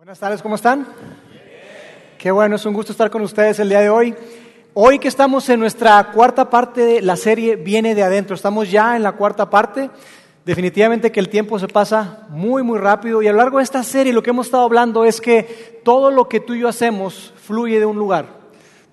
Buenas tardes, ¿cómo están? Qué bueno, es un gusto estar con ustedes el día de hoy. Hoy que estamos en nuestra cuarta parte de la serie Viene de Adentro, estamos ya en la cuarta parte. Definitivamente que el tiempo se pasa muy, muy rápido y a lo largo de esta serie lo que hemos estado hablando es que todo lo que tú y yo hacemos fluye de un lugar.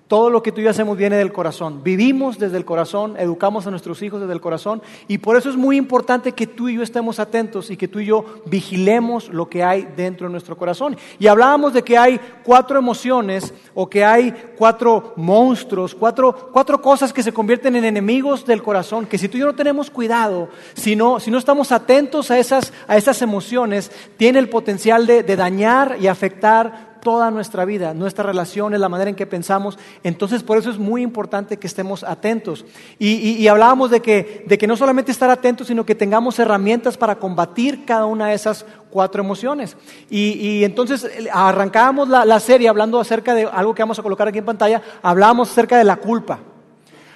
Todo lo que tú y yo hacemos viene del corazón. Vivimos desde el corazón, educamos a nuestros hijos desde el corazón y por eso es muy importante que tú y yo estemos atentos y que tú y yo vigilemos lo que hay dentro de nuestro corazón. Y hablábamos de que hay cuatro emociones o que hay cuatro monstruos, cuatro, cuatro cosas que se convierten en enemigos del corazón, que si tú y yo no tenemos cuidado, si no, si no estamos atentos a esas, a esas emociones, tiene el potencial de, de dañar y afectar toda nuestra vida, nuestra relación, la manera en que pensamos. Entonces, por eso es muy importante que estemos atentos. Y, hablábamos de que, de que no solamente estar atentos, sino que tengamos herramientas para combatir cada una de esas cuatro emociones. Y, entonces arrancábamos la, serie hablando acerca de algo que vamos a colocar aquí en pantalla, hablábamos acerca de la culpa.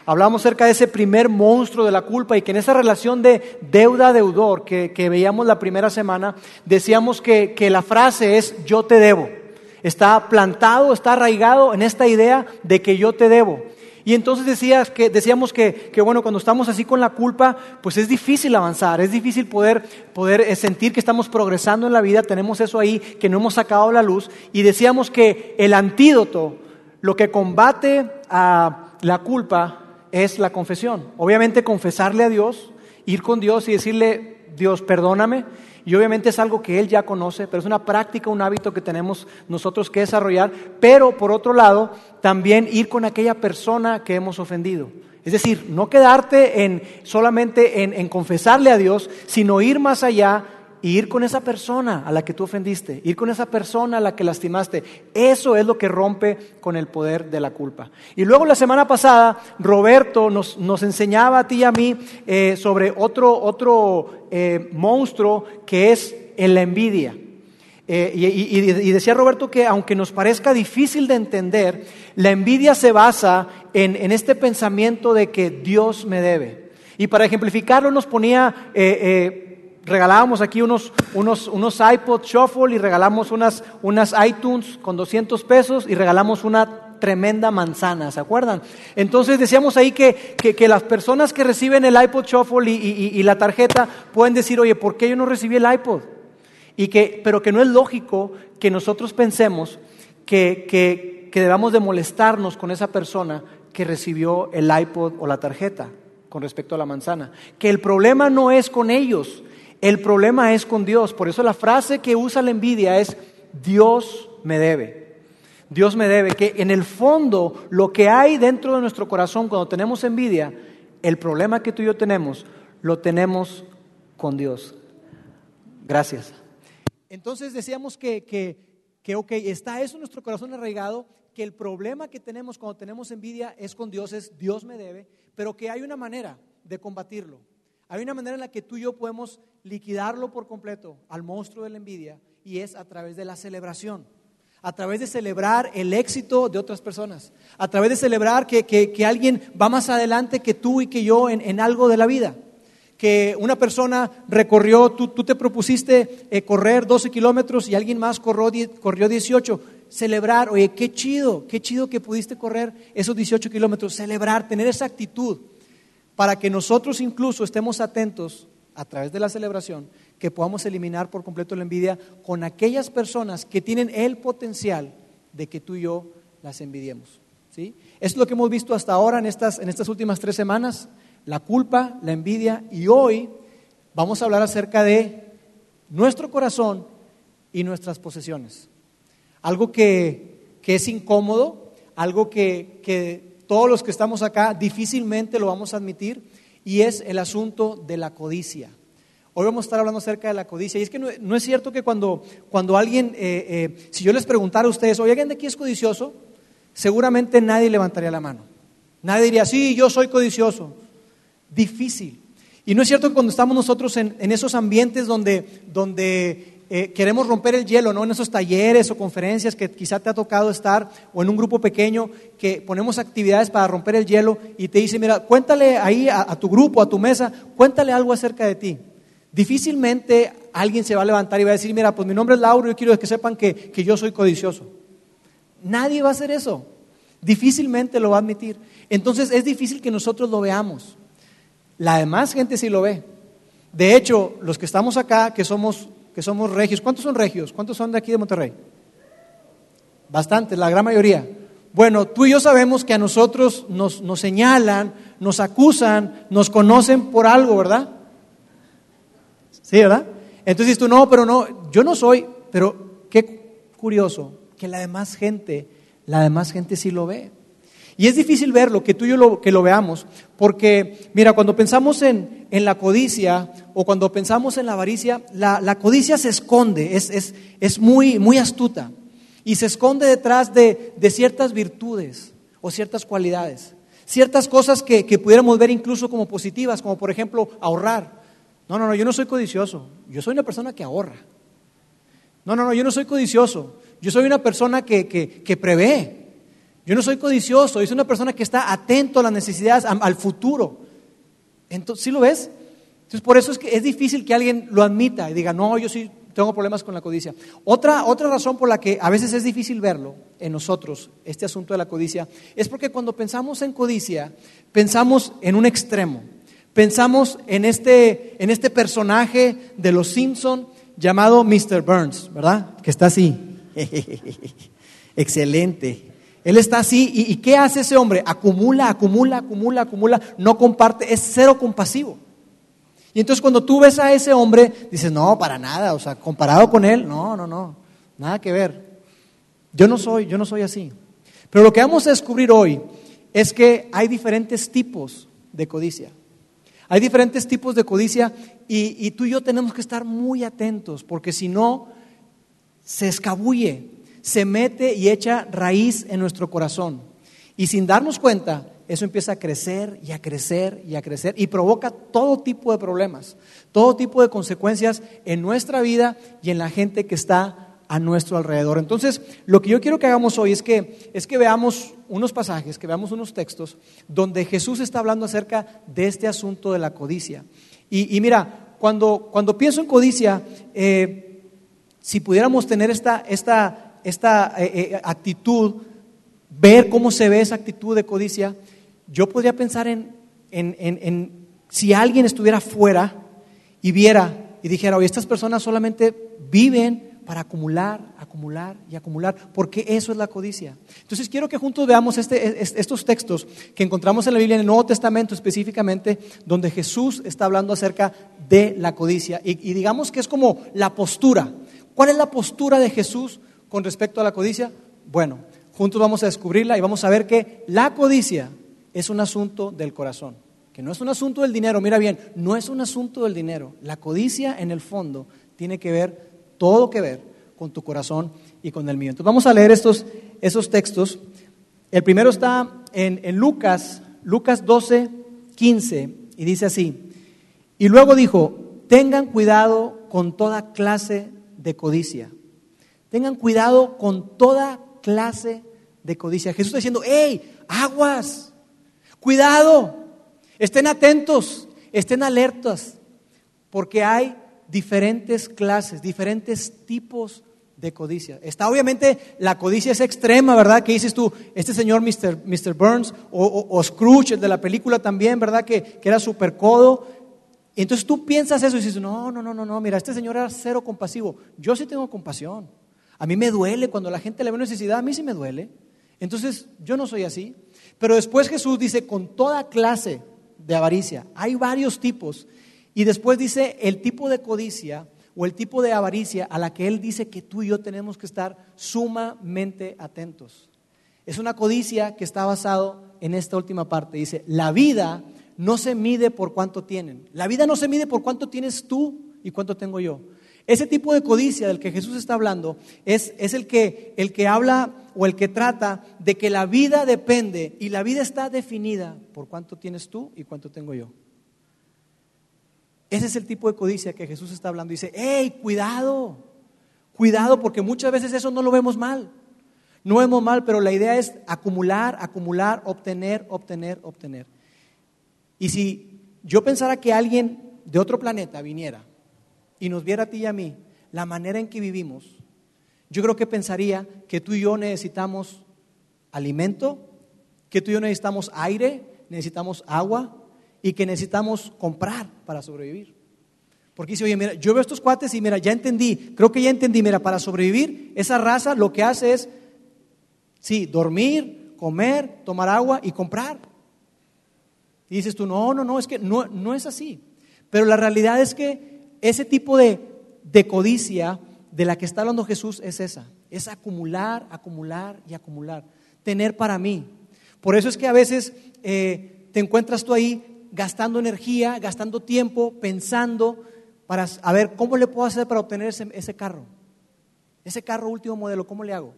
Hablábamos acerca de ese primer monstruo de la culpa y que en esa relación de deuda-deudor que, veíamos la primera semana, decíamos que la frase es yo te debo está plantado, está arraigado en esta idea de que yo te debo. Y entonces decías que, decíamos que, bueno, cuando estamos así con la culpa, pues es difícil avanzar, es difícil poder, poder eh, sentir que estamos progresando en la vida, tenemos eso ahí que no hemos sacado la luz. Y decíamos que el antídoto, lo que combate a la culpa, es la confesión. Obviamente confesarle a Dios, ir con Dios y decirle, Dios, perdóname y obviamente es algo que Él ya conoce, pero es una práctica, un hábito que tenemos nosotros que desarrollar. Pero por otro lado, también ir con aquella persona que hemos ofendido. Es decir, no quedarte en solamente en, en confesarle a Dios, sino ir más allá y ir con esa persona a la que tú ofendiste, ir con esa persona a la que lastimaste. Eso es lo que rompe con el poder de la culpa. Y luego la semana pasada, Roberto nos, nos enseñaba a ti y a mí eh, sobre otro, otro eh, monstruo que es la envidia. Eh, y, y, decía Roberto que aunque nos parezca difícil de entender, la envidia se basa en, en este pensamiento de que Dios me debe. Y para ejemplificarlo nos ponía regalábamos aquí unos, unos, unos iPod Shuffle y regalamos unas, unas iTunes con 200 pesos y regalamos una tremenda manzana, ¿se acuerdan? Entonces decíamos ahí que, que, las personas que reciben el iPod Shuffle y, y, la tarjeta pueden decir, oye, ¿por qué yo no recibí el iPod? Y que, pero que no es lógico que nosotros pensemos que, que, que debamos de molestarnos con esa persona que recibió el iPod o la tarjeta con respecto a la manzana. Que el problema no es con ellos, el problema es con Dios. Por eso la frase que usa la envidia es Dios me debe. Dios me debe. Que en el fondo lo que hay dentro de nuestro corazón cuando tenemos envidia, el problema que tú y yo tenemos, lo tenemos con Dios. Gracias. Entonces decíamos que, que, que, ok, está eso en nuestro corazón arraigado, que el problema que tenemos cuando tenemos envidia es con Dios, es Dios me debe, pero que hay una manera de combatirlo. Hay una manera en la que tú y yo podemos liquidarlo por completo al monstruo de la envidia y es a través de la celebración, a través de celebrar el éxito de otras personas, a través de celebrar que, alguien va más adelante que tú y que yo en, algo de la vida. Que una persona recorrió, tú, te propusiste eh, correr 12 kilómetros y alguien más corrió, corrió 18 celebrar, oye, qué chido, qué chido que pudiste correr esos 18 kilómetros, celebrar, tener esa actitud para que nosotros incluso estemos atentos a través de la celebración, que podamos eliminar por completo la envidia con aquellas personas que tienen el potencial de que tú y yo las envidiemos. ¿sí? Es lo que hemos visto hasta ahora en estas, en estas últimas tres semanas, la culpa, la envidia, y hoy vamos a hablar acerca de nuestro corazón y nuestras posesiones. Algo que, que es incómodo, algo que, que todos los que estamos acá difícilmente lo vamos a admitir, y es el asunto de la codicia. Hoy vamos a estar hablando acerca de la codicia. Y es que no, es cierto que cuando, cuando alguien, eh, eh, si yo les preguntara a ustedes, oye, ¿alguien de aquí es codicioso? Seguramente nadie levantaría la mano. Nadie diría, sí, yo soy codicioso. Difícil. Y no es cierto que cuando estamos nosotros en, en esos ambientes donde, donde eh, queremos romper el hielo, ¿no? En esos talleres o conferencias que quizá te ha tocado estar o en un grupo pequeño que ponemos actividades para romper el hielo y te dice, mira, cuéntale ahí a, tu grupo, a tu mesa, cuéntale algo acerca de ti. Difícilmente alguien se va a levantar y va a decir, mira, pues mi nombre es Lauro, yo quiero que sepan que, que yo soy codicioso. Nadie va a hacer eso. Difícilmente lo va a admitir. Entonces es difícil que nosotros lo veamos. La demás gente sí lo ve. De hecho, los que estamos acá, que somos, que somos regios, ¿cuántos son regios? ¿Cuántos son de aquí de Monterrey? Bastante, la gran mayoría. Bueno, tú y yo sabemos que a nosotros nos, nos señalan, nos acusan, nos conocen por algo, ¿verdad? Sí, ¿verdad? Entonces tú, no, pero no, yo no soy, pero qué curioso que la demás gente, la demás gente sí lo ve. Y es difícil verlo, que tú y yo lo, que lo veamos, porque, mira, cuando pensamos en, en, la codicia o cuando pensamos en la avaricia, la, la codicia se esconde, es, es, es muy, muy astuta y se esconde detrás de, de ciertas virtudes o ciertas cualidades, ciertas cosas que, que pudiéramos ver incluso como positivas, como por ejemplo ahorrar. No, no, no, yo no soy codicioso, yo soy una persona que ahorra. No, no, no, yo no soy codicioso, yo soy una persona que, que, que prevé. Yo no soy codicioso, yo soy una persona que está atento a las necesidades, al futuro. Entonces, ¿sí lo ves? Entonces, por eso es que es difícil que alguien lo admita y diga, no, yo sí tengo problemas con la codicia. Otra, otra razón por la que a veces es difícil verlo en nosotros, este asunto de la codicia, es porque cuando pensamos en codicia, pensamos en un extremo. Pensamos en este, en este personaje de los Simpson llamado Mr. Burns, ¿verdad? Que está así. Excelente. Él está así. ¿Y, ¿Y qué hace ese hombre? Acumula, acumula, acumula, acumula. No comparte. Es cero compasivo. Y entonces cuando tú ves a ese hombre, dices, no, para nada, o sea, comparado con él, no, no, no, nada que ver. Yo no soy, yo no soy así. Pero lo que vamos a descubrir hoy es que hay diferentes tipos de codicia. Hay diferentes tipos de codicia y tú y yo tenemos que estar muy atentos, porque si no, se escabulle, se mete y echa raíz en nuestro corazón. Y sin darnos cuenta, eso empieza a crecer y a crecer y a crecer y provoca todo tipo de problemas, todo tipo de consecuencias en nuestra vida y en la gente que está a nuestro alrededor. Entonces, lo que yo quiero que hagamos hoy es que, es que veamos unos pasajes, que veamos unos textos donde Jesús está hablando acerca de este asunto de la codicia. Y, mira, cuando, cuando, pienso en codicia, eh, si pudiéramos tener esta, esta, esta eh, eh, actitud, ver cómo se ve esa actitud de codicia, yo podría pensar en, en, si alguien estuviera fuera y viera y dijera, oye, estas personas solamente viven para acumular, acumular y acumular, porque eso es la codicia. Entonces quiero que juntos veamos este, estos textos que encontramos en la Biblia, en el Nuevo Testamento específicamente, donde Jesús está hablando acerca de la codicia. Y digamos que es como la postura. ¿Cuál es la postura de Jesús con respecto a la codicia? Bueno, juntos vamos a descubrirla y vamos a ver que la codicia es un asunto del corazón, que no es un asunto del dinero. Mira bien, no es un asunto del dinero. La codicia en el fondo tiene que ver, todo que ver con tu corazón y con el mío. Entonces vamos a leer estos, esos textos. El primero está en, en Lucas, Lucas 12, 15, y dice así. Y luego dijo, tengan cuidado con toda clase de codicia. Tengan cuidado con toda clase de codicia. Jesús está diciendo, hey, aguas, Cuidado, estén atentos, estén alertas, porque hay diferentes clases, diferentes tipos de codicia. Está obviamente la codicia es extrema, ¿verdad? Que dices tú, este señor Mr. Mr. Burns o, Scrooge, el de la película también, ¿verdad? Que, que era súper codo. Entonces tú piensas eso y dices, no, no, no, no, no, mira, este señor era cero compasivo. Yo sí tengo compasión. A mí me duele cuando la gente le ve necesidad, a mí sí me duele. Entonces yo no soy así. Pero después Jesús dice con toda clase de avaricia. Hay varios tipos. Y después dice el tipo de codicia o el tipo de avaricia a la que Él dice que tú y yo tenemos que estar sumamente atentos. Es una codicia que está basado en esta última parte. Dice, la vida no se mide por cuánto tienen. La vida no se mide por cuánto tienes tú y cuánto tengo yo. Ese tipo de codicia del que Jesús está hablando es, el, que, el que habla o el que trata de que la vida depende y la vida está definida por cuánto tienes tú y cuánto tengo yo. Ese es el tipo de codicia que Jesús está hablando. Dice, hey, cuidado, cuidado, porque muchas veces eso no lo vemos mal. No vemos mal, pero la idea es acumular, acumular, obtener, obtener, obtener. Y si yo pensara que alguien de otro planeta viniera y nos viera a ti y a mí la manera en que vivimos, yo creo que pensaría que tú y yo necesitamos alimento, que tú y yo necesitamos aire, necesitamos agua y que necesitamos comprar para sobrevivir. Porque dice, oye, mira, yo veo estos cuates y mira, ya entendí, creo que ya entendí, mira, para sobrevivir, esa raza lo que hace es, sí, dormir, comer, tomar agua y comprar. Y dices tú, no, no, no, es que no, no es así. Pero la realidad es que ese tipo de, codicia de la que está hablando Jesús es esa, es acumular, acumular y acumular, tener para mí. Por eso es que a veces eh, te encuentras tú ahí gastando energía, gastando tiempo, pensando para a ver cómo le puedo hacer para obtener ese, ese carro, ese carro último modelo, ¿cómo le hago?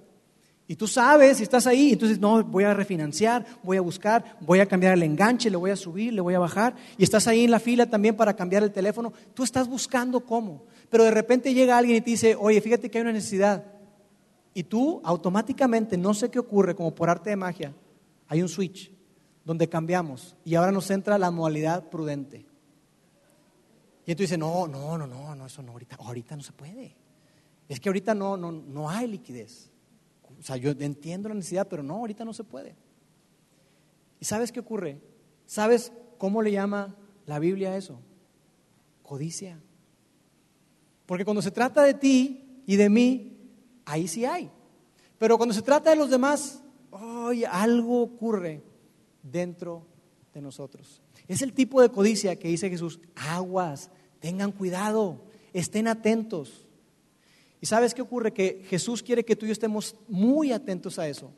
Y tú sabes, si estás ahí, entonces no, voy a refinanciar, voy a buscar, voy a cambiar el enganche, le voy a subir, le voy a bajar. Y estás ahí en la fila también para cambiar el teléfono. Tú estás buscando cómo. Pero de repente llega alguien y te dice, oye, fíjate que hay una necesidad. Y tú automáticamente, no sé qué ocurre, como por arte de magia, hay un switch donde cambiamos y ahora nos entra la modalidad prudente. Y entonces dice, no, no, no, no, no, eso no, ahorita, ahorita no se puede. Es que ahorita no, no, no hay liquidez. O sea, yo entiendo la necesidad, pero no, ahorita no se puede. ¿Y sabes qué ocurre? ¿Sabes cómo le llama la Biblia a eso? Codicia. Porque cuando se trata de ti y de mí, ahí sí hay. Pero cuando se trata de los demás, algo ocurre dentro de nosotros. Es el tipo de codicia que dice Jesús, aguas, tengan cuidado, estén atentos. ¿Y sabes qué ocurre? Que Jesús quiere que tú y yo estemos muy atentos a eso.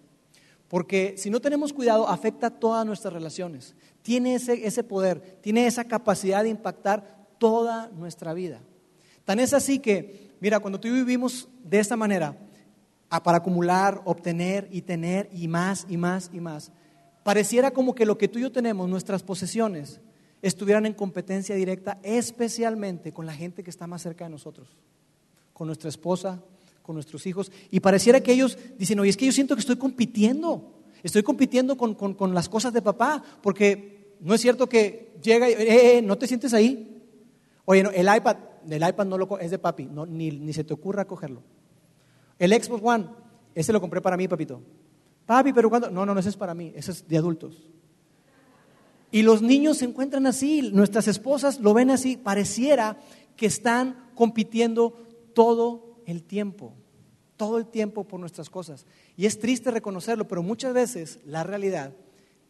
Porque si no tenemos cuidado, afecta todas nuestras relaciones. Tiene ese, ese poder, tiene esa capacidad de impactar toda nuestra vida. Tan es así que, mira, cuando tú y yo vivimos de esta manera, para acumular, obtener y tener y más y más y más, pareciera como que lo que tú y yo tenemos, nuestras posesiones, estuvieran en competencia directa, especialmente con la gente que está más cerca de nosotros con nuestra esposa, con nuestros hijos, y pareciera que ellos dicen, oye, es que yo siento que estoy compitiendo, estoy compitiendo con, las cosas de papá, porque no es cierto que llega y, eh, eh, no te sientes ahí. Oye, no, el iPad, el iPad no lo, es de papi, no, ni, ni se te ocurra cogerlo. El Xbox One, ese lo compré para mí, papito. Papi, pero cuando, no, no, no, ese es para mí, ese es de adultos. Y los niños se encuentran así, nuestras esposas lo ven así, pareciera que están compitiendo todo el tiempo, todo el tiempo por nuestras cosas. Y es triste reconocerlo, pero muchas veces la realidad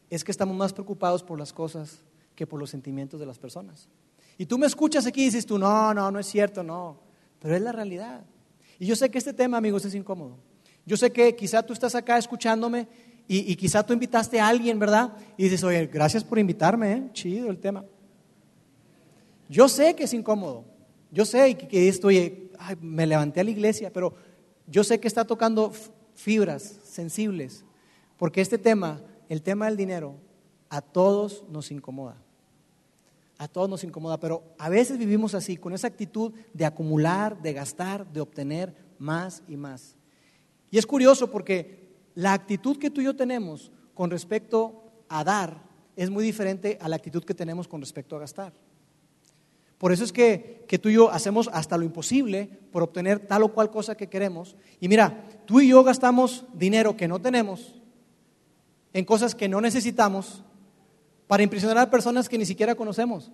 es que estamos más preocupados por las cosas que por los sentimientos de las personas. Y tú me escuchas aquí y dices tú, no, no, no es cierto, no, pero es la realidad. Y yo sé que este tema, amigos, es incómodo. Yo sé que quizá tú estás acá escuchándome y, quizá tú invitaste a alguien, ¿verdad? Y dices, oye, gracias por invitarme, ¿eh? chido el tema. Yo sé que es incómodo. Yo sé que me levanté a la iglesia, pero yo sé que está tocando fibras sensibles, porque este tema, el tema del dinero, a todos nos incomoda. A todos nos incomoda, pero a veces vivimos así, con esa actitud de acumular, de gastar, de obtener más y más. Y es curioso porque la actitud que tú y yo tenemos con respecto a dar es muy diferente a la actitud que tenemos con respecto a gastar. Por eso es que, tú y yo hacemos hasta lo imposible por obtener tal o cual cosa que queremos. Y mira, tú y yo gastamos dinero que no tenemos en cosas que no necesitamos para impresionar a personas que ni siquiera conocemos.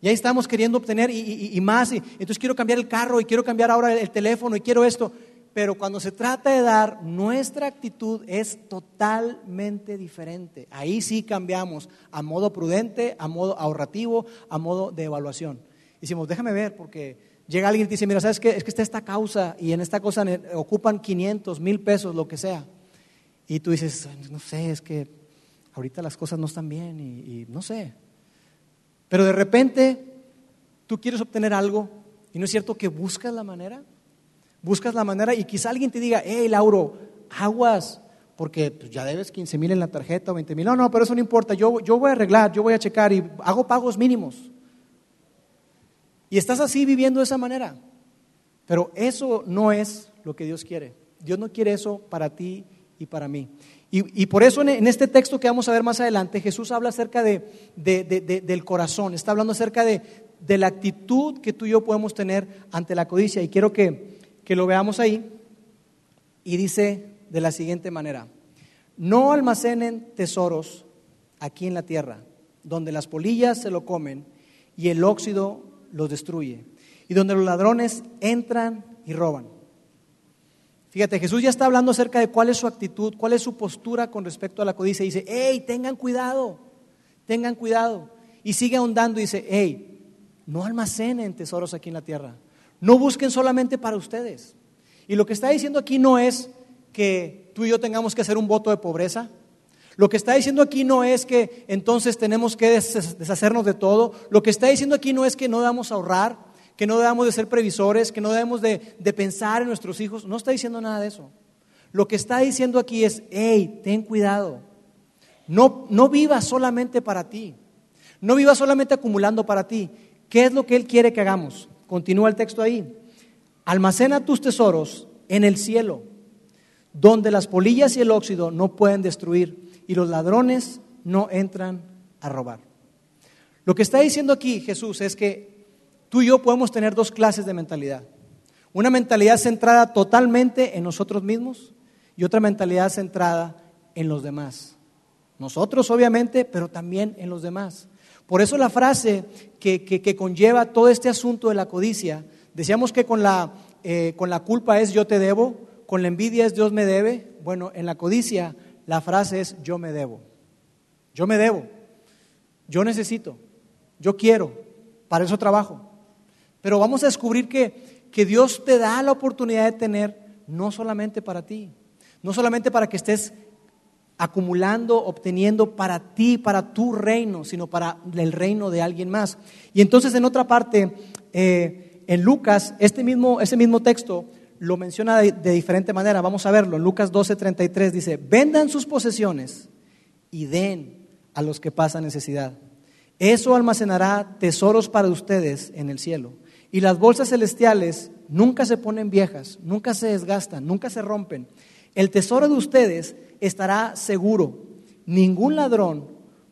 Y ahí estamos queriendo obtener y, más. Y, entonces quiero cambiar el carro y quiero cambiar ahora el teléfono y quiero esto. Pero cuando se trata de dar, nuestra actitud es totalmente diferente. Ahí sí cambiamos a modo prudente, a modo ahorrativo, a modo de evaluación. Decimos, déjame ver, porque llega alguien y te dice, mira, ¿sabes qué? Es que está esta causa y en esta cosa ocupan 500, mil pesos, lo que sea. Y tú dices, no sé, es que ahorita las cosas no están bien y, y no sé. Pero de repente tú quieres obtener algo y no es cierto que buscas la manera buscas la manera y quizá alguien te diga, hey, Lauro, aguas, porque pues, ya debes 15 mil en la tarjeta o 20 mil. No, no, pero eso no importa, yo, yo voy a arreglar, yo voy a checar y hago pagos mínimos. Y estás así viviendo de esa manera. Pero eso no es lo que Dios quiere. Dios no quiere eso para ti y para mí. Y, por eso en, este texto que vamos a ver más adelante, Jesús habla acerca de, del corazón, está hablando acerca de de la actitud que tú y yo podemos tener ante la codicia. Y quiero que, que lo veamos ahí. Y dice de la siguiente manera, no almacenen tesoros aquí en la tierra, donde las polillas se lo comen y el óxido los destruye, y donde los ladrones entran y roban. Fíjate, Jesús ya está hablando acerca de cuál es su actitud, cuál es su postura con respecto a la codicia. dice, hey, tengan cuidado, tengan cuidado. Y sigue ahondando y dice, hey, no almacenen tesoros aquí en la tierra. No busquen solamente para ustedes. Y lo que está diciendo aquí no es que tú y yo tengamos que hacer un voto de pobreza. Lo que está diciendo aquí no es que entonces tenemos que deshacernos de todo. Lo que está diciendo aquí no es que no debamos ahorrar que no debemos de ser previsores, que no debemos de, pensar en nuestros hijos. No está diciendo nada de eso. Lo que está diciendo aquí es, hey, ten cuidado. No, no vivas solamente para ti. No vivas solamente acumulando para ti. ¿Qué es lo que Él quiere que hagamos? Continúa el texto ahí. Almacena tus tesoros en el cielo, donde las polillas y el óxido no pueden destruir y los ladrones no entran a robar. Lo que está diciendo aquí Jesús es que Tú y yo podemos tener dos clases de mentalidad. Una mentalidad centrada totalmente en nosotros mismos y otra mentalidad centrada en los demás. Nosotros obviamente, pero también en los demás. Por eso la frase que, conlleva todo este asunto de la codicia, decíamos que con la, eh, con la culpa es yo te debo, con la envidia es Dios me debe. Bueno, en la codicia la frase es yo me debo. Yo me debo. Yo necesito. Yo quiero. Para eso trabajo. Pero vamos a descubrir que, que Dios te da la oportunidad de tener no solamente para ti, no solamente para que estés acumulando, obteniendo para ti, para tu reino, sino para el reino de alguien más. Y entonces en otra parte, eh, en Lucas, este mismo, ese mismo texto lo menciona de, diferente manera. Vamos a verlo. En Lucas 12:33 dice, vendan sus posesiones y den a los que pasan necesidad. Eso almacenará tesoros para ustedes en el cielo. Y las bolsas celestiales nunca se ponen viejas, nunca se desgastan, nunca se rompen. El tesoro de ustedes estará seguro. Ningún ladrón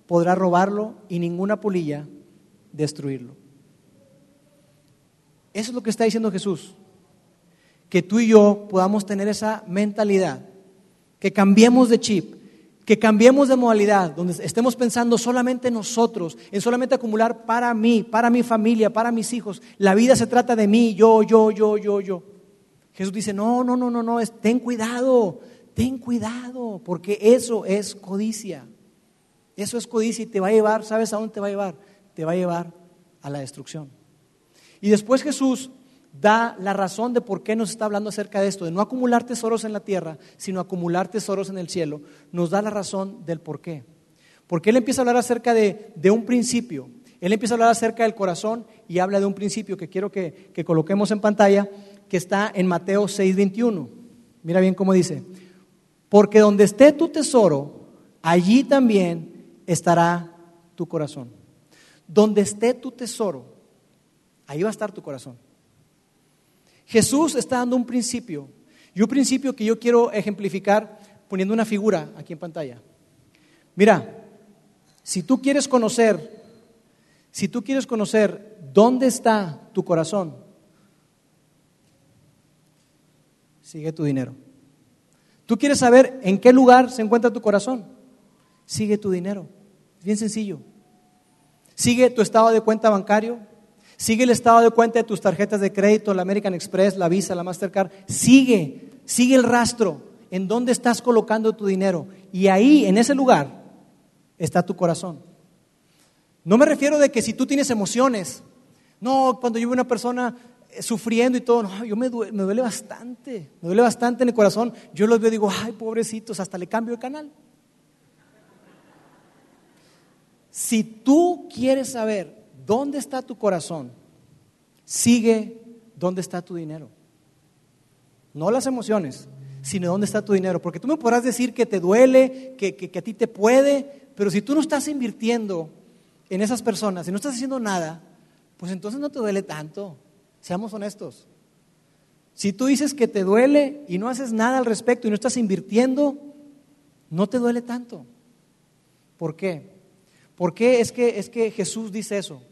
podrá robarlo y ninguna polilla destruirlo. Eso es lo que está diciendo Jesús. Que tú y yo podamos tener esa mentalidad, que cambiemos de chip, que cambiemos de modalidad, donde estemos pensando solamente nosotros, en solamente acumular para mí, para mi familia, para mis hijos. La vida se trata de mí, yo, yo, yo, yo, yo. Jesús dice, no, no, no, no, no, ten cuidado, ten cuidado, porque eso es codicia. Eso es codicia y te va a llevar, ¿sabes a dónde te va a llevar? Te va a llevar a la destrucción. Y después Jesús da la razón de por qué nos está hablando acerca de esto, de no acumular tesoros en la tierra, sino acumular tesoros en el cielo, nos da la razón del por qué. Porque Él empieza a hablar acerca de, un principio, Él empieza a hablar acerca del corazón y habla de un principio que quiero que, que coloquemos en pantalla, que está en Mateo 6:21. Mira bien cómo dice, porque donde esté tu tesoro, allí también estará tu corazón. Donde esté tu tesoro, ahí va a estar tu corazón. Jesús está dando un principio, y un principio que yo quiero ejemplificar poniendo una figura aquí en pantalla. Mira, si tú quieres conocer, si tú quieres conocer dónde está tu corazón, sigue tu dinero. ¿Tú quieres saber en qué lugar se encuentra tu corazón? Sigue tu dinero. Es bien sencillo. Sigue tu estado de cuenta bancario, Sigue el estado de cuenta de tus tarjetas de crédito, la American Express, la Visa, la Mastercard. Sigue, sigue el rastro en dónde estás colocando tu dinero. Y ahí, en ese lugar, está tu corazón. No me refiero de que si tú tienes emociones, no, cuando yo veo una persona sufriendo y todo, yo me duele, me duele bastante, me duele bastante en el corazón. Yo los veo y digo, ay, pobrecitos, hasta le cambio de canal. Si tú quieres saber ¿Dónde está tu corazón? Sigue dónde está tu dinero. No las emociones, sino dónde está tu dinero. Porque tú me podrás decir que te duele, que, a ti te puede, pero si tú no estás invirtiendo en esas personas, si no estás haciendo nada, pues entonces no te duele tanto. Seamos honestos. Si tú dices que te duele y no haces nada al respecto y no estás invirtiendo, no te duele tanto. ¿Por qué? ¿Por qué es que, es que Jesús dice eso?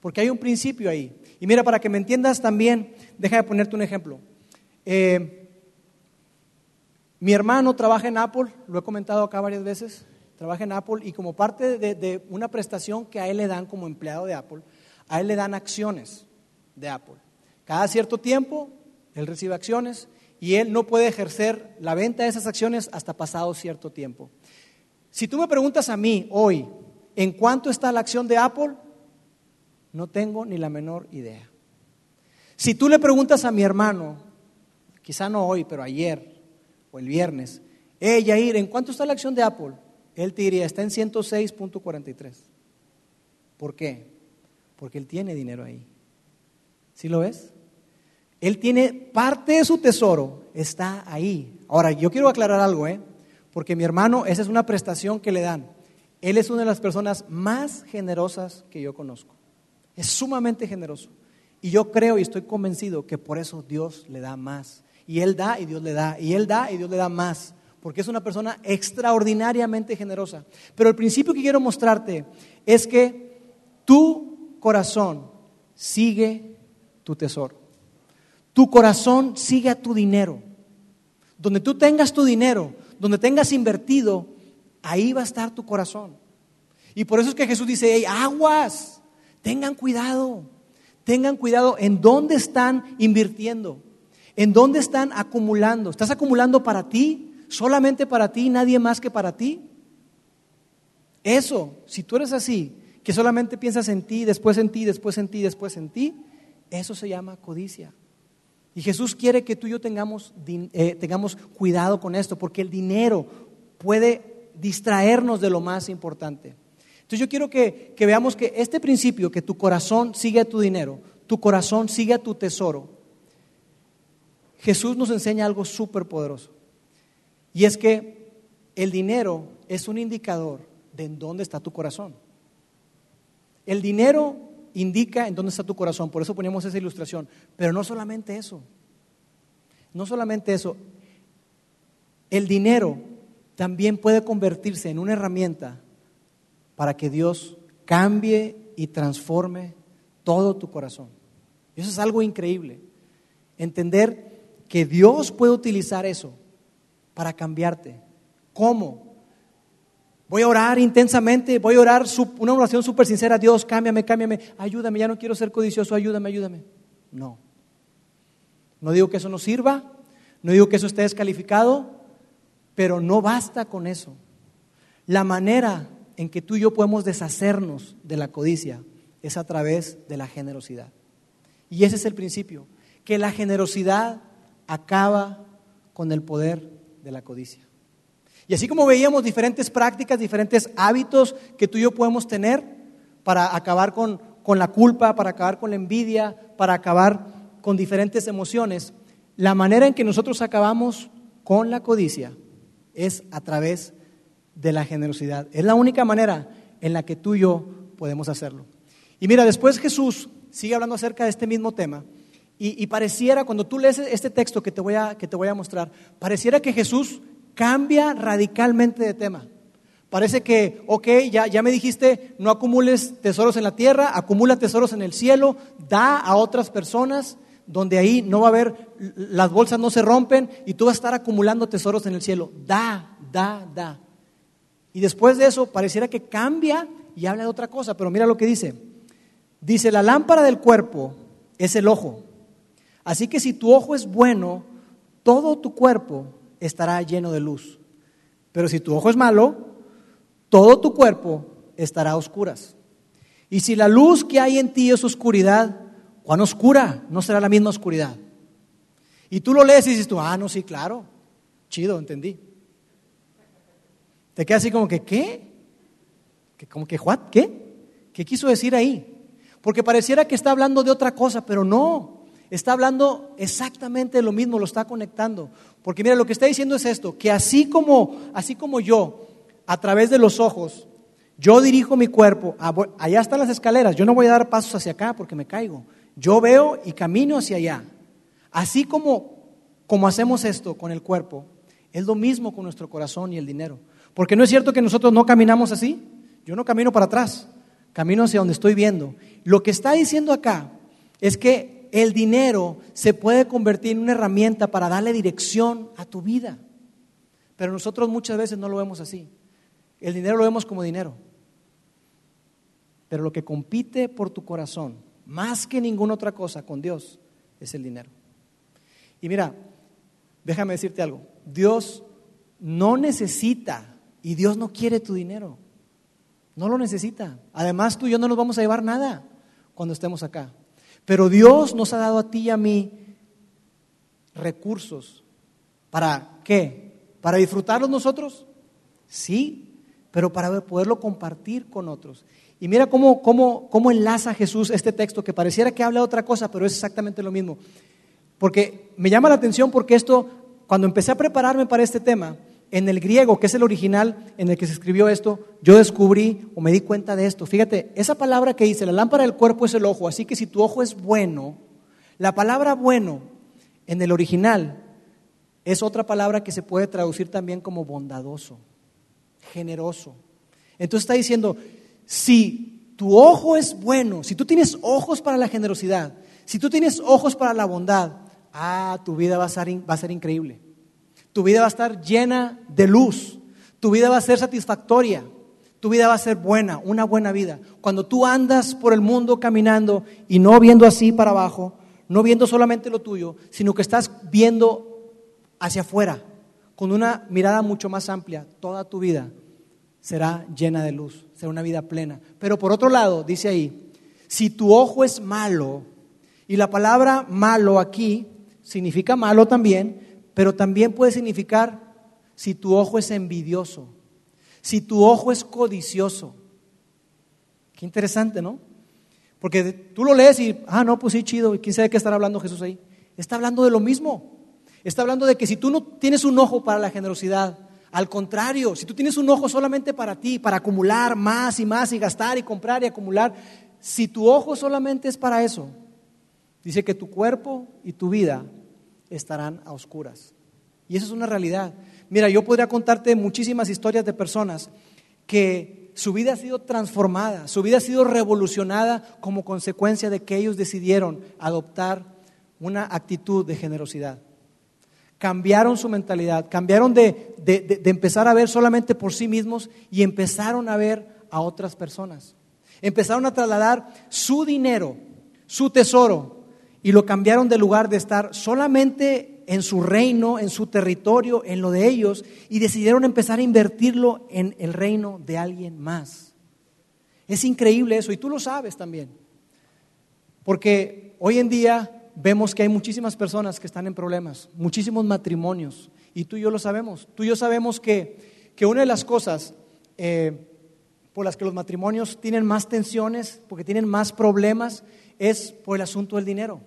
porque hay un principio ahí. Y mira, para que me entiendas también, déjame ponerte un ejemplo. Eh, mi hermano trabaja en Apple, lo he comentado acá varias veces, trabaja en Apple y como parte de, una prestación que a él le dan como empleado de Apple, a él le dan acciones de Apple. Cada cierto tiempo, él recibe acciones y él no puede ejercer la venta de esas acciones hasta pasado cierto tiempo. Si tú me preguntas a mí hoy, ¿en cuánto está la acción de Apple? No tengo ni la menor idea. Si tú le preguntas a mi hermano, quizá no hoy, pero ayer o el viernes, hey Yair, ¿en cuánto está la acción de Apple? Él te diría, está en 106.43. ¿Por qué? Porque él tiene dinero ahí. ¿Sí lo ves? Él tiene parte de su tesoro, está ahí. Ahora, yo quiero aclarar algo, ¿eh? Porque mi hermano, esa es una prestación que le dan. Él es una de las personas más generosas que yo conozco. Es sumamente generoso. Y yo creo y estoy convencido que por eso Dios le da más. Y Él da y Dios le da. Y Él da y Dios le da más. Porque es una persona extraordinariamente generosa. Pero el principio que quiero mostrarte es que tu corazón sigue tu tesoro. Tu corazón sigue a tu dinero. Donde tú tengas tu dinero, donde tengas invertido, ahí va a estar tu corazón. Y por eso es que Jesús dice, hey, aguas, tengan cuidado, tengan cuidado en dónde están invirtiendo, en dónde están acumulando. ¿Estás acumulando para ti? ¿Solamente para ti, nadie más que para ti? Eso, si tú eres así, que solamente piensas en ti, después en ti, después en ti, después en ti, eso se llama codicia. Y Jesús quiere que tú y yo tengamos, eh, tengamos cuidado con esto, porque el dinero puede distraernos de lo más importante. Entonces yo quiero que, que veamos que este principio, que tu corazón sigue a tu dinero, tu corazón sigue a tu tesoro, Jesús nos enseña algo súper poderoso. Y es que el dinero es un indicador de en dónde está tu corazón. El dinero indica en dónde está tu corazón. Por eso poníamos esa ilustración. Pero no solamente eso. No solamente eso. El dinero también puede convertirse en una herramienta para que Dios cambie y transforme todo tu corazón. Eso es algo increíble. Entender que Dios puede utilizar eso para cambiarte. ¿Cómo? Voy a orar intensamente, voy a orar una oración súper sincera, Dios, cámbiame, cámbiame, ayúdame, ya no quiero ser codicioso, ayúdame, ayúdame. No. No digo que eso no sirva, no digo que eso esté descalificado, pero no basta con eso. La manera en que tú y yo podemos deshacernos de la codicia es a través de la generosidad. Y ese es el principio, que la generosidad acaba con el poder de la codicia. Y así como veíamos diferentes prácticas, diferentes hábitos que tú y yo podemos tener para acabar con, la culpa, para acabar con la envidia, para acabar con diferentes emociones, la manera en que nosotros acabamos con la codicia es a través de la generosidad. Es la única manera en la que tú y yo podemos hacerlo. Y mira, después Jesús sigue hablando acerca de este mismo tema. Y, y, pareciera, cuando tú lees este texto que te, voy a, que te voy a mostrar, pareciera que Jesús cambia radicalmente de tema. Parece que, ok, ya, ya me dijiste, no acumules tesoros en la tierra, acumula tesoros en el cielo, da a otras personas, donde ahí no va a haber, las bolsas no se rompen y tú vas a estar acumulando tesoros en el cielo. Da, da, da. Y después de eso pareciera que cambia y habla de otra cosa, pero mira lo que dice. Dice, la lámpara del cuerpo es el ojo. Así que si tu ojo es bueno, todo tu cuerpo estará lleno de luz. Pero si tu ojo es malo, todo tu cuerpo estará a oscuras. Y si la luz que hay en ti es oscuridad, ¿cuán oscura? No será la misma oscuridad. Y tú lo lees y dices tú, ah, no, sí, claro, chido, entendí. Te queda así como que, ¿qué? ¿Qué como que, ¿what? ¿Qué? ¿Qué quiso decir ahí? Porque pareciera que está hablando de otra cosa, pero no está hablando exactamente lo mismo, lo está conectando. Porque mira, lo que está diciendo es esto, que así como, así como yo, a través de los ojos, yo dirijo mi cuerpo, allá están las escaleras, yo no voy a dar pasos hacia acá porque me caigo. Yo veo y camino hacia allá. Así como, como hacemos esto con el cuerpo, es lo mismo con nuestro corazón y el dinero. Porque no es cierto que nosotros no caminamos así. Yo no camino para atrás, camino hacia donde estoy viendo. Lo que está diciendo acá es que el dinero se puede convertir en una herramienta para darle dirección a tu vida. Pero nosotros muchas veces no lo vemos así. El dinero lo vemos como dinero. Pero lo que compite por tu corazón, más que ninguna otra cosa con Dios, es el dinero. Y mira, déjame decirte algo. Dios no necesita y Dios no quiere tu dinero. No lo necesita. Además, tú y yo no nos vamos a llevar nada cuando estemos acá. Pero Dios nos ha dado a ti y a mí recursos. ¿Para qué? ¿Para disfrutarlos nosotros? Sí, pero para poderlo compartir con otros. Y mira cómo, cómo, cómo enlaza Jesús este texto, que pareciera que habla de otra cosa, pero es exactamente lo mismo. Porque me llama la atención porque esto, cuando empecé a prepararme para este tema, en el griego, que es el original en el que se escribió esto, yo descubrí o me di cuenta de esto. Fíjate, esa palabra que dice, la lámpara del cuerpo es el ojo, así que si tu ojo es bueno, la palabra bueno en el original es otra palabra que se puede traducir también como bondadoso, generoso. Entonces está diciendo, si tu ojo es bueno, si tú tienes ojos para la generosidad, si tú tienes ojos para la bondad, ah, tu vida va a ser, va a ser increíble. Tu vida va a estar llena de luz. Tu vida va a ser satisfactoria. Tu vida va a ser buena, una buena vida. Cuando tú andas por el mundo caminando y no viendo así para abajo, no viendo solamente lo tuyo, sino que estás viendo hacia afuera, con una mirada mucho más amplia, toda tu vida será llena de luz, será una vida plena. Pero por otro lado, dice ahí, si tu ojo es malo, y la palabra malo aquí significa malo también, pero también puede significar si tu ojo es envidioso, si tu ojo es codicioso. Qué interesante, ¿no? Porque tú lo lees y, ah, no, pues sí, chido, quién sabe qué estará hablando Jesús ahí. Está hablando de lo mismo. Está hablando de que si tú no tienes un ojo para la generosidad, al contrario, si tú tienes un ojo solamente para ti, para acumular más y más y gastar y comprar y acumular, si tu ojo solamente es para eso, dice que tu cuerpo y tu vida estarán a oscuras. Y eso es una realidad. Mira, yo podría contarte muchísimas historias de personas que su vida ha sido transformada, su vida ha sido revolucionada como consecuencia de que ellos decidieron adoptar una actitud de generosidad. Cambiaron su mentalidad, cambiaron de, de, empezar a ver solamente por sí mismos y empezaron a ver a otras personas. Empezaron a trasladar su dinero, su tesoro, y lo cambiaron de lugar de estar solamente en su reino, en su territorio, en lo de ellos, y decidieron empezar a invertirlo en el reino de alguien más. Es increíble eso, y tú lo sabes también, porque hoy en día vemos que hay muchísimas personas que están en problemas, muchísimos matrimonios, y tú y yo lo sabemos. Tú y yo sabemos que, que una de las cosas eh, por las que los matrimonios tienen más tensiones, porque tienen más problemas, es por el asunto del dinero.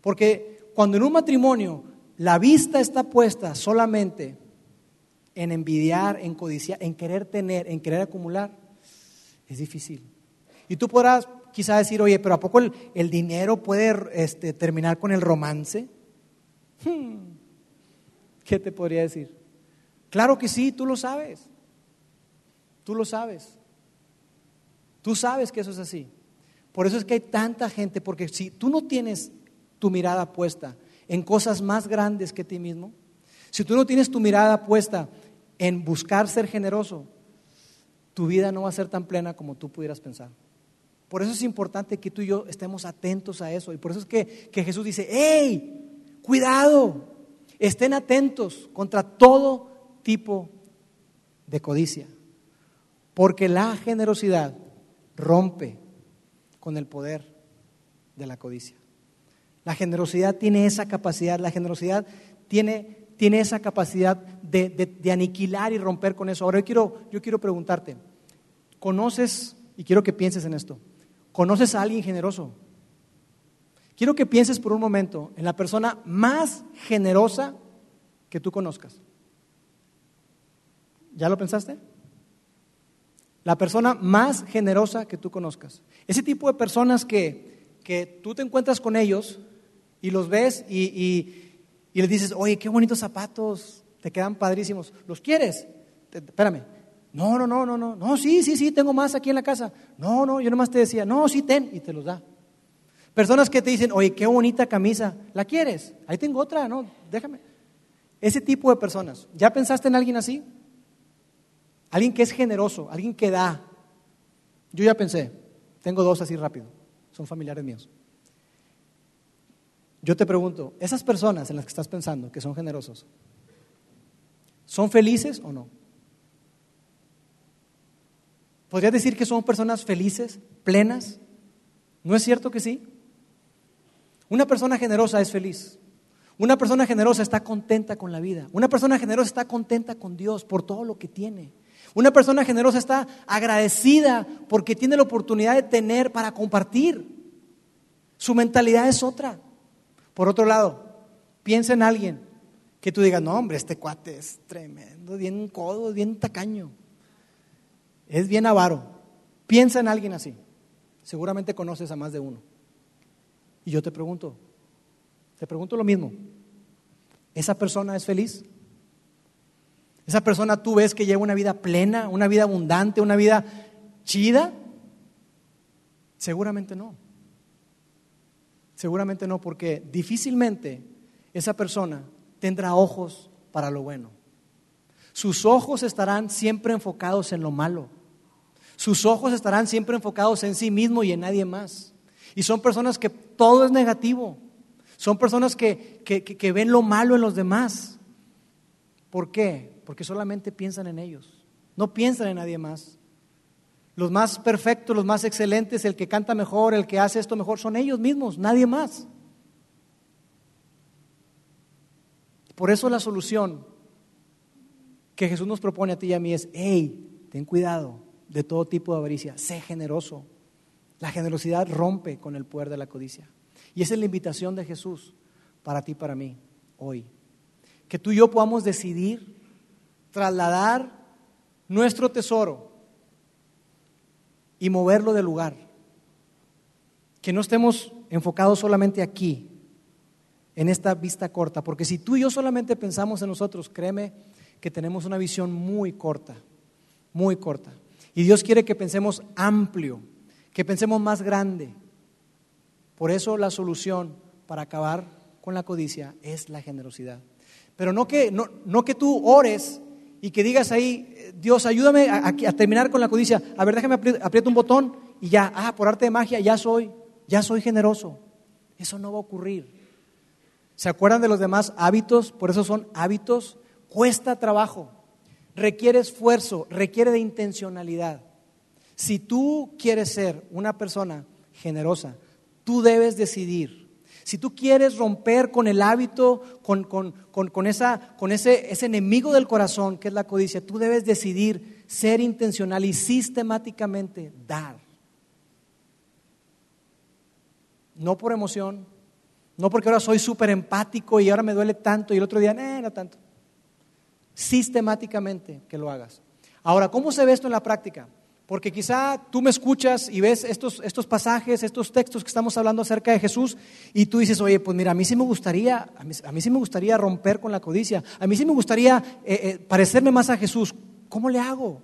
Porque cuando en un matrimonio la vista está puesta solamente en envidiar, en codiciar, en querer tener, en querer acumular, es difícil. Y tú podrás quizá decir, oye, pero ¿a poco el, dinero puede este, terminar con el romance? Hmm. ¿Qué te podría decir? Claro que sí, tú lo sabes. Tú lo sabes. Tú sabes que eso es así. Por eso es que hay tanta gente, porque si tú no tienes tu mirada puesta en cosas más grandes que ti mismo, si tú no tienes tu mirada puesta en buscar ser generoso, tu vida no va a ser tan plena como tú pudieras pensar. Por eso es importante que tú y yo estemos atentos a eso. Y por eso es que, que Jesús dice, ¡hey! Cuidado, estén atentos contra todo tipo de codicia. Porque la generosidad rompe con el poder de la codicia. La generosidad tiene esa capacidad, la generosidad tiene, tiene esa capacidad de, aniquilar y romper con eso. Ahora yo quiero, yo quiero preguntarte, ¿conoces, y quiero que pienses en esto, ¿conoces a alguien generoso? Quiero que pienses por un momento en la persona más generosa que tú conozcas. ¿Ya lo pensaste? La persona más generosa que tú conozcas. Ese tipo de personas que, que tú te encuentras con ellos y los ves y, y, les dices, oye, qué bonitos zapatos, te quedan padrísimos. ¿Los quieres? espérame, No, no, no, no, no. No, sí, sí, sí, tengo más aquí en la casa. No, no, yo nomás te decía, no, sí, ten, y te los da. Personas que te dicen, oye, qué bonita camisa, ¿la quieres? Ahí tengo otra, no, déjame. Ese tipo de personas. ¿Ya pensaste en alguien así? Alguien que es generoso, alguien que da. Yo ya pensé, tengo dos así rápido, son familiares míos. Yo te pregunto, esas personas en las que estás pensando, que son generosos, ¿son felices o no? ¿Podrías decir que son personas felices, plenas? ¿No es cierto que sí? Una persona generosa es feliz. Una persona generosa está contenta con la vida. Una persona generosa está contenta con Dios por todo lo que tiene. Una persona generosa está agradecida porque tiene la oportunidad de tener para compartir. Su mentalidad es otra. Por otro lado, piensa en alguien que tú digas, no hombre, este cuate es tremendo, bien codo, bien tacaño es bien avaro. Piensa en alguien así. Seguramente conoces a más de uno. Y yo te pregunto, te pregunto lo mismo. ¿Esa persona es feliz? ¿Esa persona tú ves que lleva una vida plena, una vida abundante, una vida chida? Seguramente no. Seguramente no, porque difícilmente esa persona tendrá ojos para lo bueno. Sus ojos estarán siempre enfocados en lo malo. Sus ojos estarán siempre enfocados en sí mismo y en nadie más. Y son personas que todo es negativo. Son personas que, que, ven lo malo en los demás. ¿Por qué? Porque solamente piensan en ellos. No piensan en nadie más. Los más perfectos, los más excelentes, el que canta mejor, el que hace esto mejor, son ellos mismos, nadie más. Por eso la solución que Jesús nos propone a ti y a mí es, hey, ten cuidado, de todo tipo de avaricia. Sé generoso. La generosidad rompe con el poder de la codicia. Y esa es la invitación de Jesús para ti y para mí hoy. Que tú y yo podamos decidir trasladar nuestro tesoro y moverlo del lugar. Que no estemos enfocados solamente aquí, en esta vista corta, porque si tú y yo solamente pensamos en nosotros, créeme que tenemos una visión muy corta, muy corta. Y Dios quiere que pensemos amplio, que pensemos más grande. Por eso la solución para acabar con la codicia es la generosidad. Pero no que, no, no que tú ores y que digas ahí, Dios, ayúdame a, terminar con la codicia. A ver, déjame aprieto un botón y ya, ah, por arte de magia, ya soy, ya soy generoso. Eso no va a ocurrir. ¿Se acuerdan de los demás hábitos? Por eso son hábitos. Cuesta trabajo requiere esfuerzo, requiere de intencionalidad. Si tú quieres ser una persona generosa, tú debes decidir. Si tú quieres romper con el hábito, con, esa, con ese, ese enemigo del corazón que es la codicia, tú debes decidir ser intencional y sistemáticamente dar. No por emoción, no porque ahora soy súper empático y ahora me duele tanto y el otro día, eh, no tanto sistemáticamente que lo hagas. Ahora, ¿cómo se ve esto en la práctica? Porque quizá tú me escuchas y ves estos, estos pasajes, estos textos que estamos hablando acerca de Jesús y tú dices, oye, pues mira, a mí sí me gustaría, a mí, sí me gustaría romper con la codicia, a mí sí me gustaría eh, eh, parecerme más a Jesús. ¿Cómo le hago?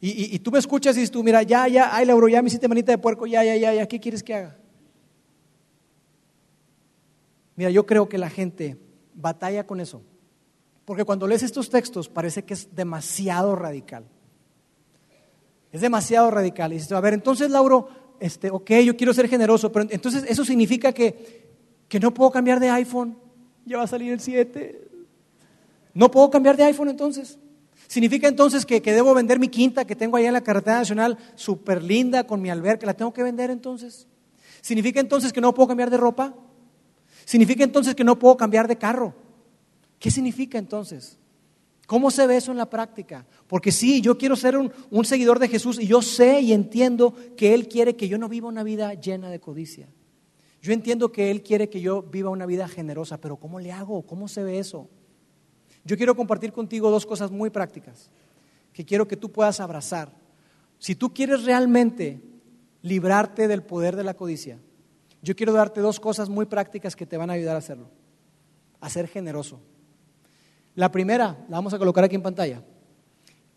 Y, tú me escuchas y dices tú, mira, ya, ya, ay, Lauro, ya me hiciste manita de puerco, ya, ya, ya, ya, ¿qué quieres que haga? Mira, yo creo que la gente batalla con eso. Porque cuando lees estos textos parece que es demasiado radical. Es demasiado radical. Y dices, a ver, entonces, Lauro, este, ok, yo quiero ser generoso, pero entonces eso significa que, que no puedo cambiar de iPhone. Ya va a salir el 7. No puedo cambiar de iPhone entonces. Significa entonces que, que debo vender mi quinta que tengo allá en la carretera nacional, súper linda, con mi alberca, la tengo que vender entonces. Significa entonces que no puedo cambiar de ropa. Significa entonces que no puedo cambiar de carro. ¿Qué significa entonces? ¿Cómo se ve eso en la práctica? Porque sí, yo quiero ser un, seguidor de Jesús y yo sé y entiendo que Él quiere que yo no viva una vida llena de codicia. Yo entiendo que Él quiere que yo viva una vida generosa, pero ¿cómo le hago? ¿Cómo se ve eso? Yo quiero compartir contigo dos cosas muy prácticas que quiero que tú puedas abrazar. Si tú quieres realmente librarte del poder de la codicia, yo quiero darte dos cosas muy prácticas que te van a ayudar a hacerlo. A ser generoso. La primera, la vamos a colocar aquí en pantalla.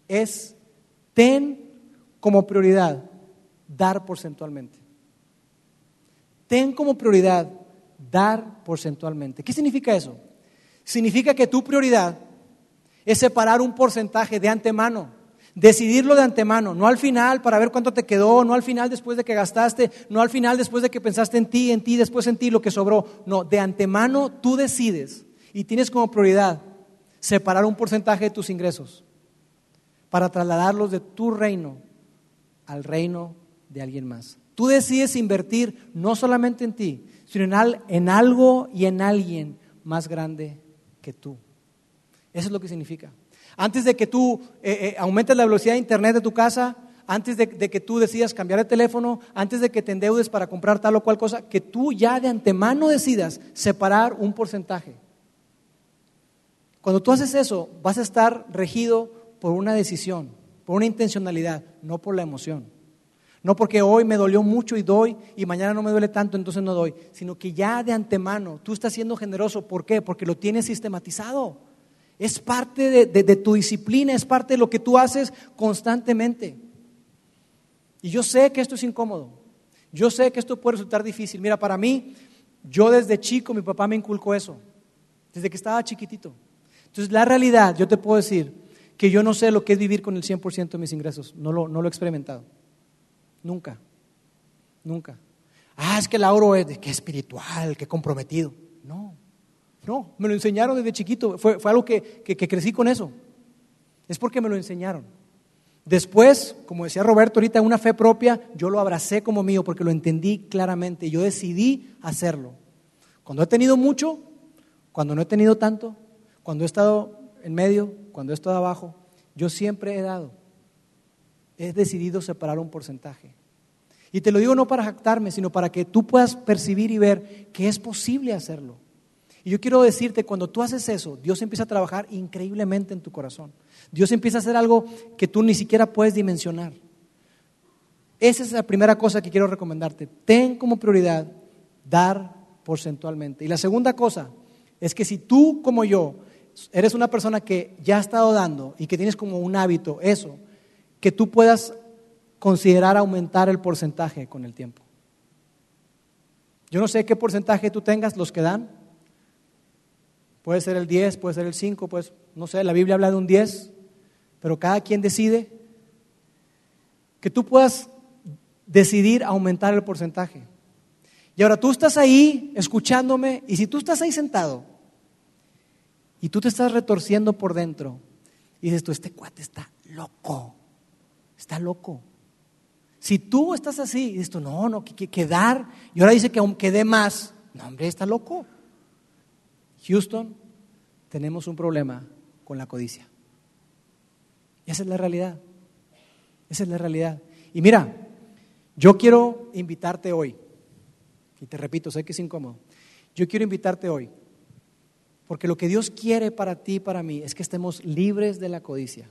es ten como prioridad dar porcentualmente. Ten como prioridad dar porcentualmente. ¿Qué significa eso? Significa que tu prioridad es separar un porcentaje de antemano, decidirlo de antemano, no al final para ver cuánto te quedó, no al final después de que gastaste, no al final después de que pensaste en ti, en ti, después en ti lo que sobró. No, de antemano tú decides y tienes como prioridad separar un porcentaje de tus ingresos para trasladarlos de tu reino al reino de alguien más. Tú decides invertir no solamente en ti, sino en, algo y en alguien más grande que tú. Eso es lo que significa. Antes de que tú eh, eh, aumentes la velocidad de internet de tu casa, antes de, de, que tú decidas cambiar el teléfono, antes de que te endeudes para comprar tal o cual cosa, que tú ya de antemano decidas separar un porcentaje. Cuando tú haces eso, vas a estar regido por una decisión, por una intencionalidad, no por la emoción. No porque hoy me dolió mucho y doy y mañana no me duele tanto, entonces no doy, sino que ya de antemano tú estás siendo generoso. ¿Por qué? Porque lo tienes sistematizado. Es parte de, tu disciplina, es parte de lo que tú haces constantemente. Y yo sé que esto es incómodo. Yo sé que esto puede resultar difícil. Mira, para mí, yo desde chico, mi papá me inculcó eso, desde que estaba chiquitito. Entonces, la realidad, yo te puedo decir que yo no sé lo que es vivir con el 100% de mis ingresos. No lo, no lo he experimentado. Nunca, nunca. Ah, es que el oro es que espiritual, que comprometido. No, no, me lo enseñaron desde chiquito. Fue, algo que, que crecí con eso. Es porque me lo enseñaron. Después, como decía Roberto ahorita, una fe propia, yo lo abracé como mío porque lo entendí claramente. Yo decidí hacerlo. Cuando he tenido mucho, cuando no he tenido tanto, cuando he estado en medio, cuando he estado abajo, yo siempre he dado he decidido separar un porcentaje. Y te lo digo no para jactarme, sino para que tú puedas percibir y ver que es posible hacerlo. Y yo quiero decirte, cuando tú haces eso, Dios empieza a trabajar increíblemente en tu corazón. Dios empieza a hacer algo que tú ni siquiera puedes dimensionar. Esa es la primera cosa que quiero recomendarte. Ten como prioridad dar porcentualmente. Y la segunda cosa es que si tú como yo eres una persona que ya ha estado dando y que tienes como un hábito eso, que tú puedas considerar aumentar el porcentaje con el tiempo. Yo no sé qué porcentaje tú tengas, los que dan. Puede ser el 10, puede ser el 5, pues no sé, la Biblia habla de un 10, pero cada quien decide que tú puedas decidir aumentar el porcentaje. Y ahora tú estás ahí escuchándome y si tú estás ahí sentado y tú te estás retorciendo por dentro y dices tú, este cuate está loco. Está loco. Si tú estás así, y dices tú, no, no, que, que, dar, y ahora dice que aunque dé más, no, hombre, está loco. Houston, tenemos un problema con la codicia. Y esa es la realidad. Esa es la realidad. Y mira, yo quiero invitarte hoy, y te repito, sé que es incómodo, yo quiero invitarte hoy, porque lo que Dios quiere para ti y para mí es que estemos libres de la codicia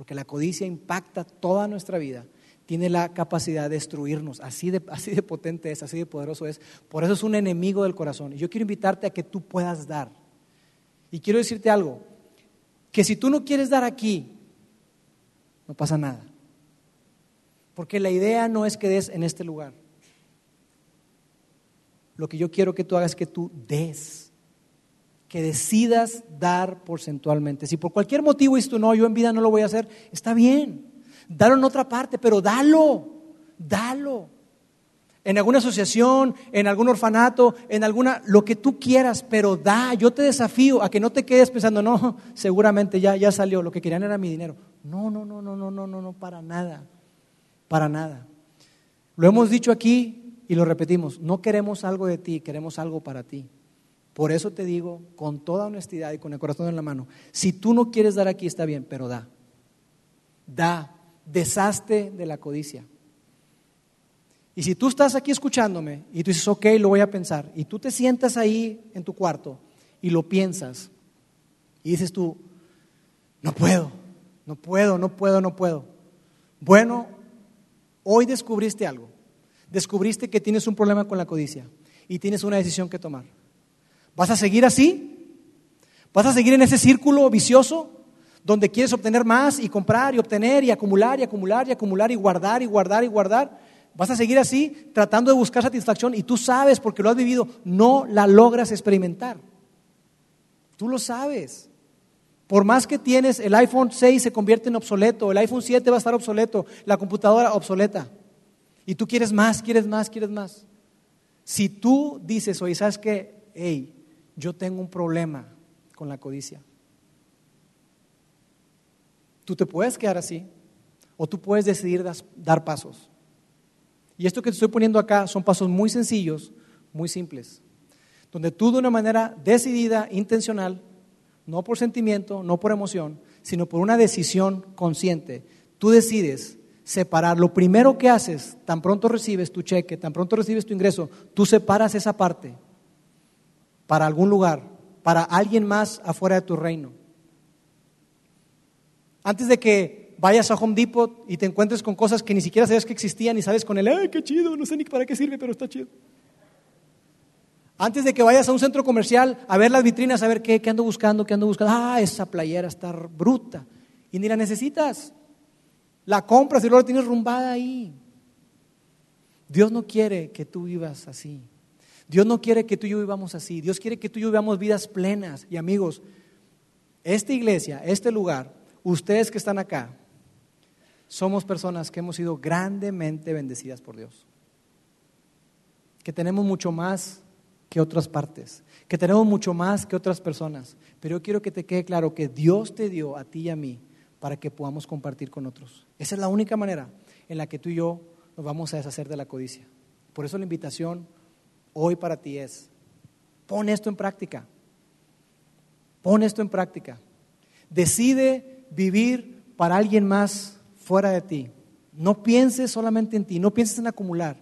porque la codicia impacta toda nuestra vida, tiene la capacidad de destruirnos, así de, así de potente es, así de poderoso es. Por eso es un enemigo del corazón. Y yo quiero invitarte a que tú puedas dar. Y quiero decirte algo, que si tú no quieres dar aquí, no pasa nada. Porque la idea no es que des en este lugar. Lo que yo quiero que tú hagas es que tú des que decidas dar porcentualmente. Si por cualquier motivo dices tú, no, yo en vida no lo voy a hacer, está bien. Dalo en otra parte, pero dalo, dalo. En alguna asociación, en algún orfanato, en alguna, lo que tú quieras, pero da. Yo te desafío a que no te quedes pensando, no, seguramente ya, ya salió, lo que querían era mi dinero. No, no, no, no, no, no, no, no, para nada, para nada. Lo hemos dicho aquí y lo repetimos, no queremos algo de ti, queremos algo para ti. Por eso te digo, con toda honestidad y con el corazón en la mano, si tú no quieres dar aquí está bien, pero da. Da, deshazte de la codicia. Y si tú estás aquí escuchándome y tú dices, ok, lo voy a pensar, y tú te sientas ahí en tu cuarto y lo piensas, y dices tú, no puedo, no puedo, no puedo, no puedo. Bueno, hoy descubriste algo. Descubriste que tienes un problema con la codicia y tienes una decisión que tomar. ¿Vas a seguir así? ¿Vas a seguir en ese círculo vicioso donde quieres obtener más y comprar y obtener y acumular y acumular y acumular y guardar y guardar y guardar, vas a seguir así tratando de buscar satisfacción y tú sabes porque lo has vivido, no la logras experimentar. Tú lo sabes. Por más que tienes, el iPhone 6 se convierte en obsoleto, el iPhone 7 va a estar obsoleto, la computadora obsoleta. Y tú quieres más, quieres más, quieres más. Si tú dices, oye, ¿sabes qué? Hey, yo tengo un problema con la codicia. Tú te puedes quedar así o tú puedes decidir dar pasos. Y esto que te estoy poniendo acá son pasos muy sencillos, muy simples, donde tú de una manera decidida, intencional, no por sentimiento, no por emoción, sino por una decisión consciente, tú decides separar. Lo primero que haces, tan pronto recibes tu cheque, tan pronto recibes tu ingreso, tú separas esa parte para algún lugar, para alguien más afuera de tu reino. Antes de que vayas a Home Depot y te encuentres con cosas que ni siquiera sabes que existían y sabes con el, ¡ay, qué chido! No sé ni para qué sirve, pero está chido. Antes de que vayas a un centro comercial a ver las vitrinas, a ver qué, qué ando buscando, qué ando buscando. Ah, esa playera está bruta. Y ni la necesitas. La compras y luego la tienes rumbada ahí. Dios no quiere que tú vivas así. Dios no quiere que tú y yo vivamos así. Dios quiere que tú y yo vivamos vidas plenas. Y amigos, esta iglesia, este lugar, ustedes que están acá, somos personas que hemos sido grandemente bendecidas por Dios. Que tenemos mucho más que otras partes, que tenemos mucho más que otras personas. Pero yo quiero que te quede claro que Dios te dio a ti y a mí para que podamos compartir con otros. Esa es la única manera en la que tú y yo nos vamos a deshacer de la codicia. Por eso la invitación hoy para ti es, pon esto en práctica. Pon esto en práctica. Decide vivir para alguien más fuera de ti. No pienses solamente en ti, no pienses en acumular,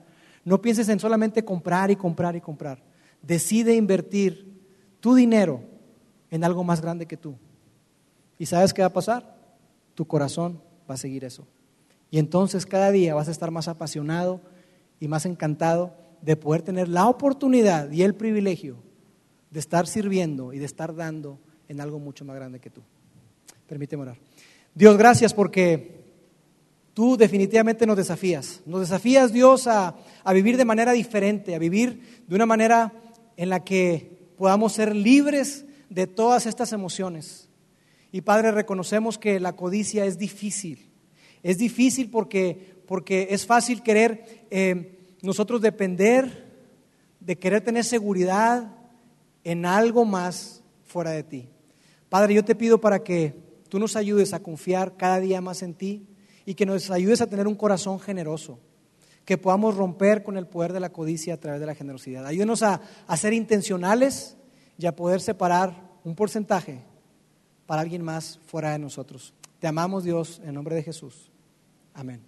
no pienses en solamente comprar y comprar y comprar. Decide invertir tu dinero en algo más grande que tú. ¿Y sabes qué va a pasar? Tu corazón va a seguir eso. Y entonces cada día vas a estar más apasionado y más encantado de poder tener la oportunidad y el privilegio de estar sirviendo y de estar dando en algo mucho más grande que tú. Permíteme orar. Dios, gracias porque tú definitivamente nos desafías. Nos desafías, Dios, a, a vivir de manera diferente, a vivir de una manera en la que podamos ser libres de todas estas emociones. Y Padre, reconocemos que la codicia es difícil. Es difícil porque, porque es fácil querer eh, nosotros depender, de querer tener seguridad en algo más fuera de ti. Padre, yo te pido para que tú nos ayudes a confiar cada día más en ti y que nos ayudes a tener un corazón generoso, que podamos romper con el poder de la codicia a través de la generosidad. Ayúdenos a, a ser intencionales y a poder separar un porcentaje para alguien más fuera de nosotros. Te amamos Dios en nombre de Jesús. Amén.